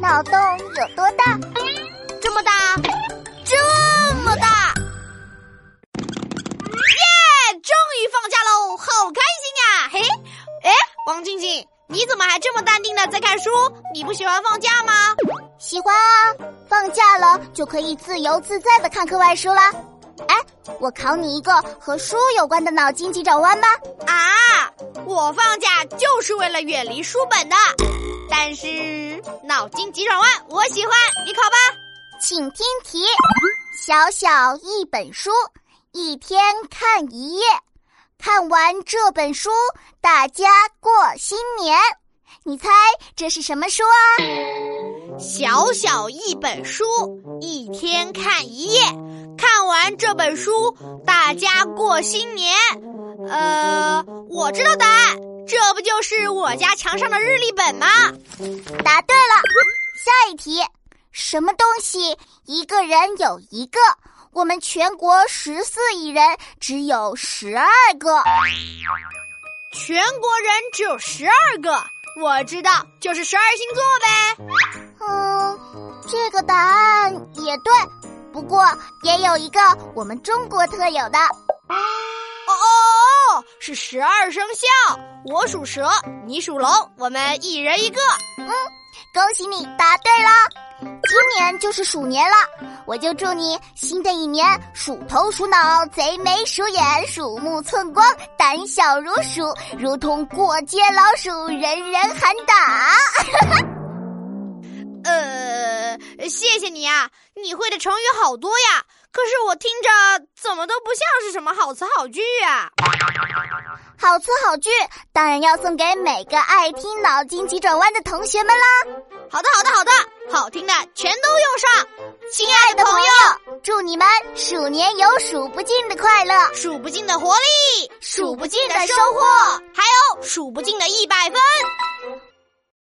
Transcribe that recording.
脑洞有多大？这么大，这么大！耶！终于放假喽，好开心呀！嘿，哎，王静静，你怎么还这么淡定的在看书？你不喜欢放假吗？喜欢啊，放假了就可以自由自在的看课外书啦。哎，我考你一个和书有关的脑筋急转弯吧。啊，我放假就是为了远离书本的。但是脑筋急转弯我喜欢，你考吧。请听题：小小一本书，一天看一页，看完这本书，大家过新年。你猜这是什么书啊？小小一本书，一天看一页，看完这本书，大家过新年。呃，我知道答案，这不就是我家墙上的日历本吗？答对了。下一题，什么东西一个人有一个？我们全国十四亿人只有十二个。全国人只有十二个。我知道，就是十二星座呗。嗯，这个答案也对，不过也有一个我们中国特有的。哦哦哦，是十二生肖。我属蛇，你属龙，我们一人一个。嗯，恭喜你答对了。今年就是鼠年了，我就祝你新的一年鼠头鼠脑贼眉鼠眼鼠目寸光胆小如鼠，如同过街老鼠，人人喊打。呃，谢谢你啊，你会的成语好多呀，可是我听着怎么都不像是什么好词好句啊。好词好句当然要送给每个爱听脑筋急转弯的同学们啦。好的，好的，好的，好听的全都用上。亲爱的朋友，祝你们鼠年有数不尽的快乐，数不尽的活力，数不尽的收获，还有数不尽的一百分。